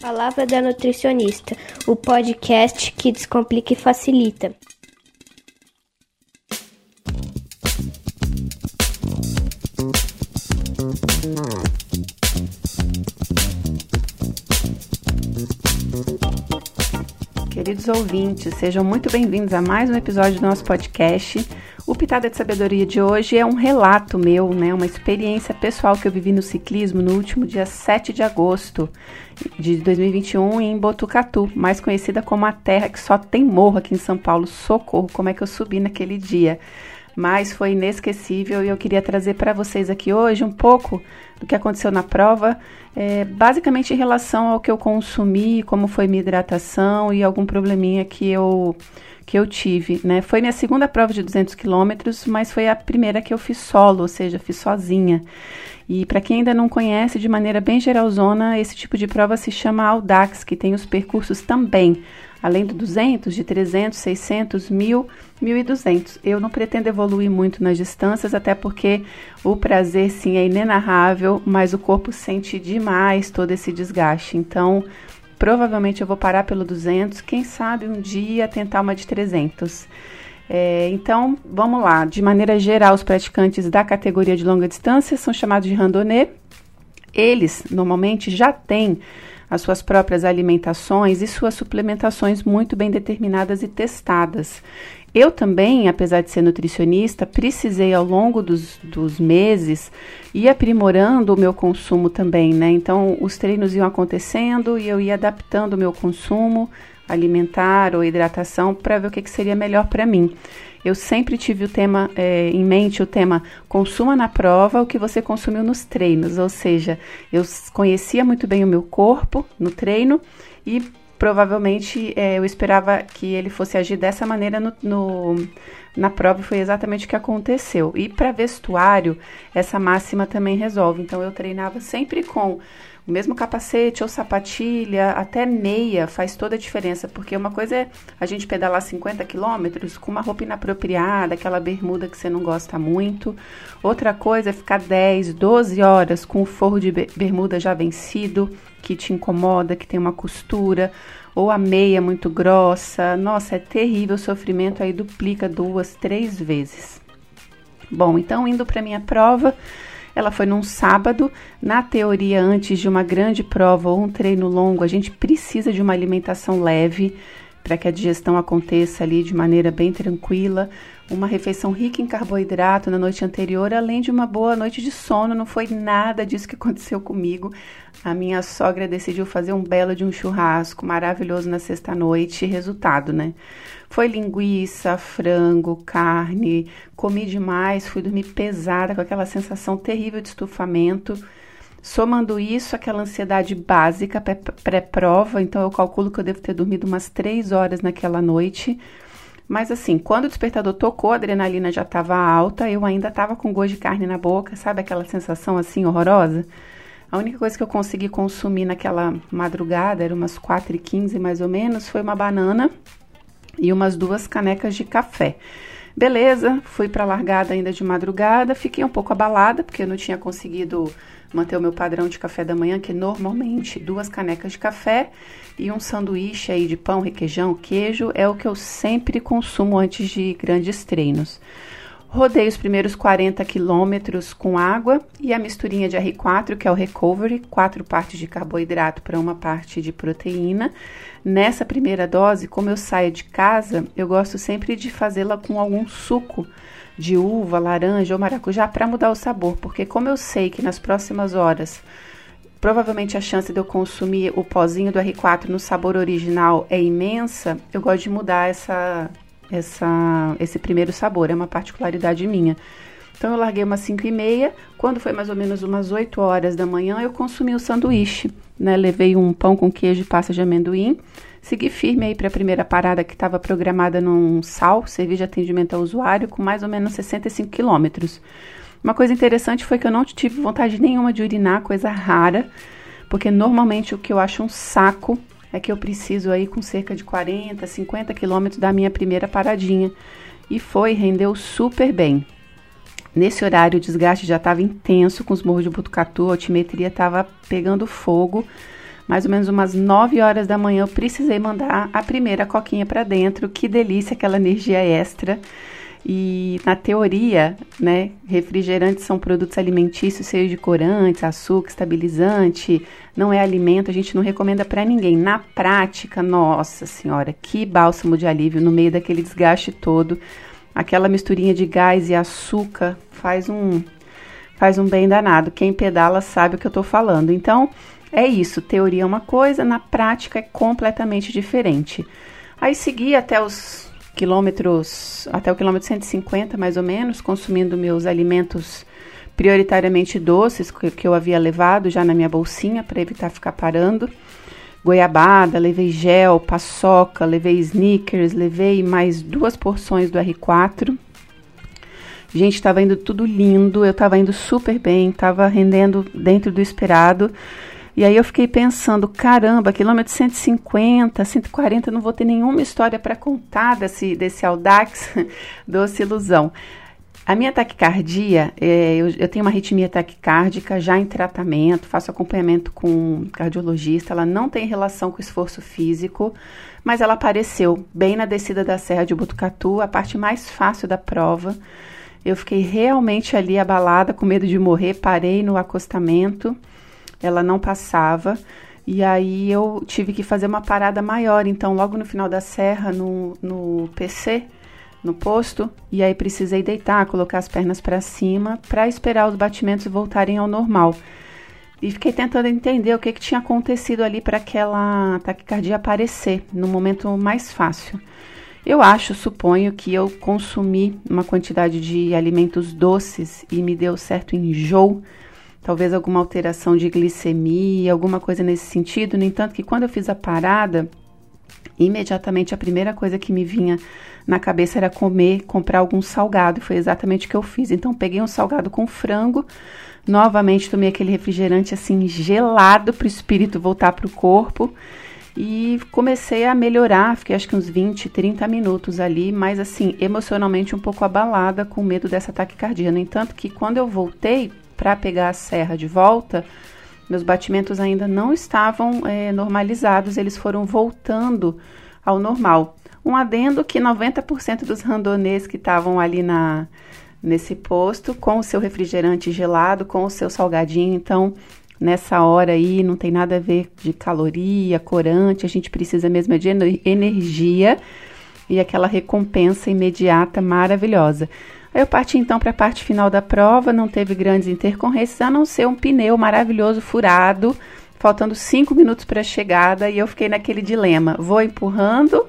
Palavra da Nutricionista, o podcast que descomplica e facilita. Queridos ouvintes, sejam muito bem-vindos a mais um episódio do nosso podcast. O Pitada de Sabedoria de hoje é um relato meu, né, uma experiência pessoal que eu vivi no ciclismo no último dia 7 de agosto de 2021 em Botucatu, mais conhecida como a terra que só tem morro aqui em São Paulo. Socorro, como é que eu subi naquele dia? Mas foi inesquecível e eu queria trazer para vocês aqui hoje um pouco do que aconteceu na prova, é, basicamente em relação ao que eu consumi, como foi minha hidratação e algum probleminha que eu que eu tive, né? Foi minha segunda prova de 200 quilômetros, mas foi a primeira que eu fiz solo, ou seja, fiz sozinha. E para quem ainda não conhece, de maneira bem geralzona, esse tipo de prova se chama Audax, que tem os percursos também, além do 200, de 300, 600, 1000, 1200. Eu não pretendo evoluir muito nas distâncias, até porque o prazer sim é inenarrável, mas o corpo sente demais todo esse desgaste. Então, Provavelmente eu vou parar pelo 200, quem sabe um dia tentar uma de 300. É, então, vamos lá. De maneira geral, os praticantes da categoria de longa distância são chamados de randonnée. Eles normalmente já têm as suas próprias alimentações e suas suplementações muito bem determinadas e testadas. Eu também, apesar de ser nutricionista, precisei ao longo dos, dos meses ir aprimorando o meu consumo também, né? Então, os treinos iam acontecendo e eu ia adaptando o meu consumo alimentar ou hidratação para ver o que, que seria melhor para mim. Eu sempre tive o tema é, em mente, o tema consuma na prova o que você consumiu nos treinos, ou seja, eu conhecia muito bem o meu corpo no treino e provavelmente é, eu esperava que ele fosse agir dessa maneira no, no na prova e foi exatamente o que aconteceu. E para vestuário, essa máxima também resolve. Então eu treinava sempre com mesmo capacete ou sapatilha, até meia faz toda a diferença, porque uma coisa é a gente pedalar 50 quilômetros com uma roupa inapropriada, aquela bermuda que você não gosta muito. Outra coisa é ficar 10, 12 horas com o forro de bermuda já vencido, que te incomoda, que tem uma costura, ou a meia muito grossa. Nossa, é terrível o sofrimento, aí duplica duas, três vezes. Bom, então indo para minha prova, ela foi num sábado. Na teoria, antes de uma grande prova ou um treino longo, a gente precisa de uma alimentação leve para que a digestão aconteça ali de maneira bem tranquila. Uma refeição rica em carboidrato na noite anterior, além de uma boa noite de sono. Não foi nada disso que aconteceu comigo. A minha sogra decidiu fazer um belo de um churrasco maravilhoso na sexta-noite. Resultado, né? Foi linguiça, frango, carne. Comi demais, fui dormir pesada com aquela sensação terrível de estufamento. Somando isso, aquela ansiedade básica pré-prova, então eu calculo que eu devo ter dormido umas três horas naquela noite. Mas assim, quando o despertador tocou, a adrenalina já estava alta, eu ainda estava com gosto de carne na boca, sabe aquela sensação assim horrorosa? A única coisa que eu consegui consumir naquela madrugada, era umas 4h15 mais ou menos, foi uma banana e umas duas canecas de café. Beleza, fui para a largada ainda de madrugada, fiquei um pouco abalada porque eu não tinha conseguido manter o meu padrão de café da manhã, que normalmente duas canecas de café e um sanduíche aí de pão, requeijão, queijo é o que eu sempre consumo antes de grandes treinos. Rodei os primeiros 40 quilômetros com água e a misturinha de R4, que é o Recovery, quatro partes de carboidrato para uma parte de proteína. Nessa primeira dose, como eu saio de casa, eu gosto sempre de fazê-la com algum suco de uva, laranja ou maracujá para mudar o sabor, porque como eu sei que nas próximas horas provavelmente a chance de eu consumir o pozinho do R4 no sabor original é imensa, eu gosto de mudar essa essa, esse primeiro sabor, é uma particularidade minha. Então eu larguei umas 5 e meia, quando foi mais ou menos umas 8 horas da manhã, eu consumi o sanduíche, né? Levei um pão com queijo e pasta de amendoim, segui firme aí para a primeira parada que estava programada num sal, serviço de atendimento ao usuário, com mais ou menos 65 quilômetros. Uma coisa interessante foi que eu não tive vontade nenhuma de urinar, coisa rara, porque normalmente o que eu acho um saco é que eu preciso aí com cerca de 40, 50 quilômetros da minha primeira paradinha. E foi, rendeu super bem. Nesse horário o desgaste já estava intenso com os morros de Butucatu, a altimetria estava pegando fogo, mais ou menos umas 9 horas da manhã, eu precisei mandar a primeira coquinha para dentro. Que delícia aquela energia extra. E na teoria, né, refrigerantes são produtos alimentícios cheios de corantes, açúcar, estabilizante, não é alimento, a gente não recomenda para ninguém. Na prática, nossa senhora, que bálsamo de alívio no meio daquele desgaste todo. Aquela misturinha de gás e açúcar faz um faz um bem danado. Quem pedala sabe o que eu estou falando. Então, é isso, teoria é uma coisa, na prática é completamente diferente. Aí segui até os quilômetros, até o quilômetro 150 mais ou menos, consumindo meus alimentos prioritariamente doces que, que eu havia levado já na minha bolsinha para evitar ficar parando. Goiabada, levei gel, paçoca, levei sneakers, levei mais duas porções do R4. Gente, estava indo tudo lindo, eu estava indo super bem, estava rendendo dentro do esperado. E aí eu fiquei pensando, caramba, quilômetro 150, 140, não vou ter nenhuma história para contar desse, desse Audax doce ilusão. A minha taquicardia, é, eu, eu, tenho uma arritmia taquicárdica já em tratamento, faço acompanhamento com cardiologista, ela não tem relação com esforço físico, mas ela apareceu bem na descida da Serra de Botucatu, a parte mais fácil da prova. Eu fiquei realmente ali abalada, com medo de morrer, parei no acostamento ela não passava. E aí eu tive que fazer uma parada maior. Então, logo no final da serra, no, no PC, no posto, e aí precisei deitar, colocar as pernas para cima para esperar os batimentos voltarem ao normal. E fiquei tentando entender o que, que tinha acontecido ali para aquela taquicardia aparecer no momento mais fácil. Eu acho, suponho que eu consumi uma quantidade de alimentos doces e me deu certo enjoo talvez alguma alteração de glicemia, alguma coisa nesse sentido. No entanto, que quando eu fiz a parada, imediatamente a primeira coisa que me vinha na cabeça era comer, comprar algum salgado. Foi exatamente o que eu fiz. Então, peguei um salgado com frango, novamente tomei aquele refrigerante assim gelado para o espírito voltar para o corpo. E comecei a melhorar, fiquei acho que uns 20, 30 minutos ali, mas assim, emocionalmente um pouco abalada, com medo dessa taquicardia. No entanto, que quando eu voltei para pegar a serra de volta, meus batimentos ainda não estavam é, normalizados, eles foram voltando ao normal. Um adendo que 90% dos randonês que estavam ali na nesse posto, com o seu refrigerante gelado, com o seu salgadinho, então nessa hora aí não tem nada a ver de caloria, corante, a gente precisa mesmo é de energia e aquela recompensa imediata maravilhosa. Eu parti então para a parte final da prova, não teve grandes intercorrências, a não ser um pneu maravilhoso furado, faltando cinco minutos para a chegada, e eu fiquei naquele dilema: vou empurrando,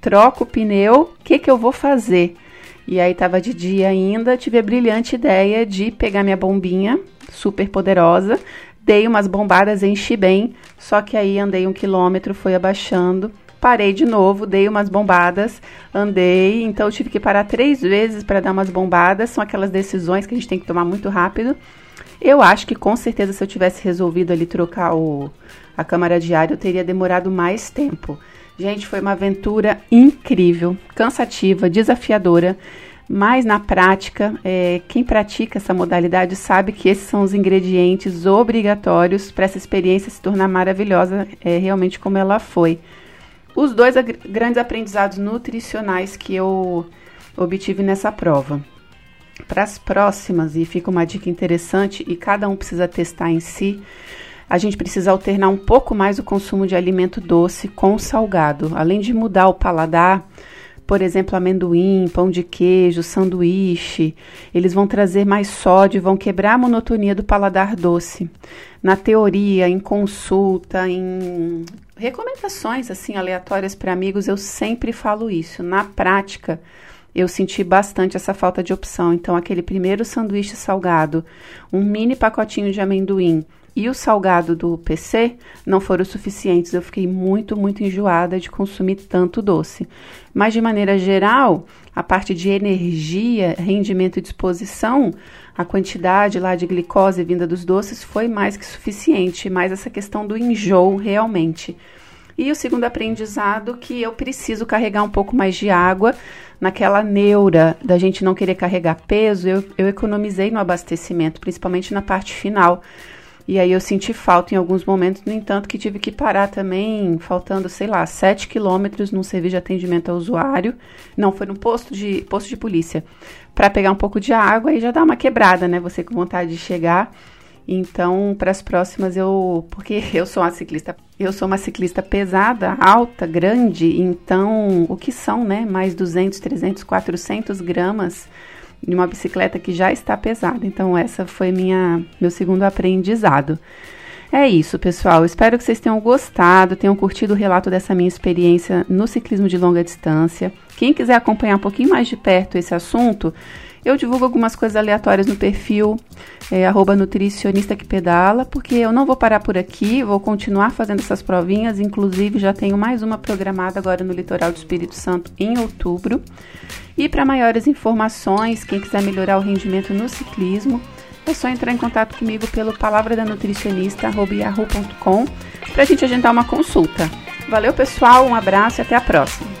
troco o pneu, o que, que eu vou fazer? E aí estava de dia ainda, tive a brilhante ideia de pegar minha bombinha, super poderosa, dei umas bombadas, enchi bem, só que aí andei um quilômetro, foi abaixando, parei de novo, dei umas bombadas, andei, então eu tive que parar três vezes para dar umas bombadas. São aquelas decisões que a gente tem que tomar muito rápido. Eu acho que com certeza se eu tivesse resolvido ali trocar o, a câmara ar, eu teria demorado mais tempo. Gente, foi uma aventura incrível, cansativa, desafiadora, mas na prática, é, quem pratica essa modalidade sabe que esses são os ingredientes obrigatórios para essa experiência se tornar maravilhosa, é, realmente como ela foi os dois grandes aprendizados nutricionais que eu obtive nessa prova. Para as próximas, e fica uma dica interessante, e cada um precisa testar em si, a gente precisa alternar um pouco mais o consumo de alimento doce com salgado. Além de mudar o paladar, por exemplo, amendoim, pão de queijo, sanduíche, eles vão trazer mais sódio, vão quebrar a monotonia do paladar doce. Na teoria, em consulta, em recomendações assim aleatórias para amigos, eu sempre falo isso. Na prática, eu senti bastante essa falta de opção. Então, aquele primeiro sanduíche salgado, um mini pacotinho de amendoim e o salgado do PC não foram suficientes. Eu fiquei muito, muito enjoada de consumir tanto doce. Mas, de maneira geral, a parte de energia, rendimento e disposição, a quantidade lá de glicose vinda dos doces foi mais que suficiente, mas essa questão do enjoo realmente. E o segundo aprendizado que eu preciso carregar um pouco mais de água naquela neura da gente não querer carregar peso, eu, eu economizei no abastecimento, principalmente na parte final. E aí eu senti falta em alguns momentos, no entanto, que tive que parar também, faltando, sei lá, 7 quilômetros num serviço de atendimento ao usuário. Não, foi no posto de, posto de polícia. para pegar um pouco de água e já dá uma quebrada, né? Você com vontade de chegar. Então, para as próximas eu, porque eu sou uma ciclista, eu sou uma ciclista pesada, alta, grande, então o que são, né, mais 200, 300, 400 gramas de uma bicicleta que já está pesada. Então, essa foi minha meu segundo aprendizado. É isso, pessoal. Espero que vocês tenham gostado, tenham curtido o relato dessa minha experiência no ciclismo de longa distância. Quem quiser acompanhar um pouquinho mais de perto esse assunto, eu divulgo algumas coisas aleatórias no perfil é, nutricionista que pedala, porque eu não vou parar por aqui, vou continuar fazendo essas provinhas, inclusive já tenho mais uma programada agora no litoral do Espírito Santo em outubro. E para maiores informações, quem quiser melhorar o rendimento no ciclismo, é só entrar em contato comigo pelo palavra da nutricionista@yahoo.com para a gente agendar uma consulta. Valeu, pessoal, um abraço e até a próxima.